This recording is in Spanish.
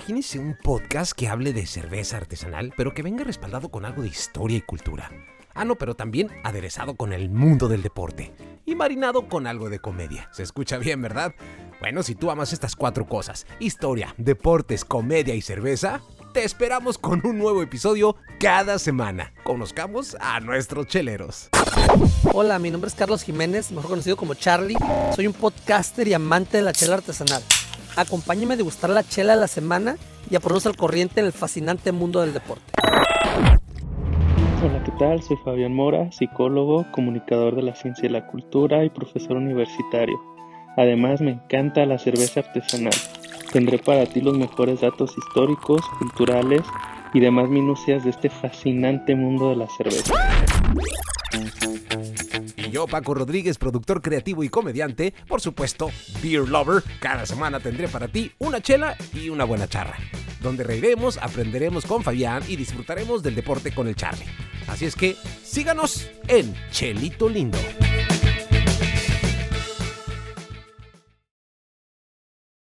Imagínense un podcast que hable de cerveza artesanal, pero que venga respaldado con algo de historia y cultura. Ah, no, pero también aderezado con el mundo del deporte y marinado con algo de comedia. Se escucha bien, ¿verdad? Bueno, si tú amas estas cuatro cosas, historia, deportes, comedia y cerveza, te esperamos con un nuevo episodio cada semana. Conozcamos a nuestros cheleros. Hola, mi nombre es Carlos Jiménez, mejor conocido como Charlie. Soy un podcaster y amante de la chela artesanal. Acompáñame a degustar la chela de la semana y a ponernos al corriente en el fascinante mundo del deporte. Hola, ¿qué tal? Soy Fabián Mora, psicólogo, comunicador de la ciencia y la cultura y profesor universitario. Además, me encanta la cerveza artesanal. Tendré para ti los mejores datos históricos, culturales y demás minucias de este fascinante mundo de la cerveza. Yo, Paco Rodríguez, productor creativo y comediante, por supuesto, Beer Lover, cada semana tendré para ti una chela y una buena charra, donde reiremos, aprenderemos con Fabián y disfrutaremos del deporte con el Charlie. Así es que síganos en Chelito Lindo.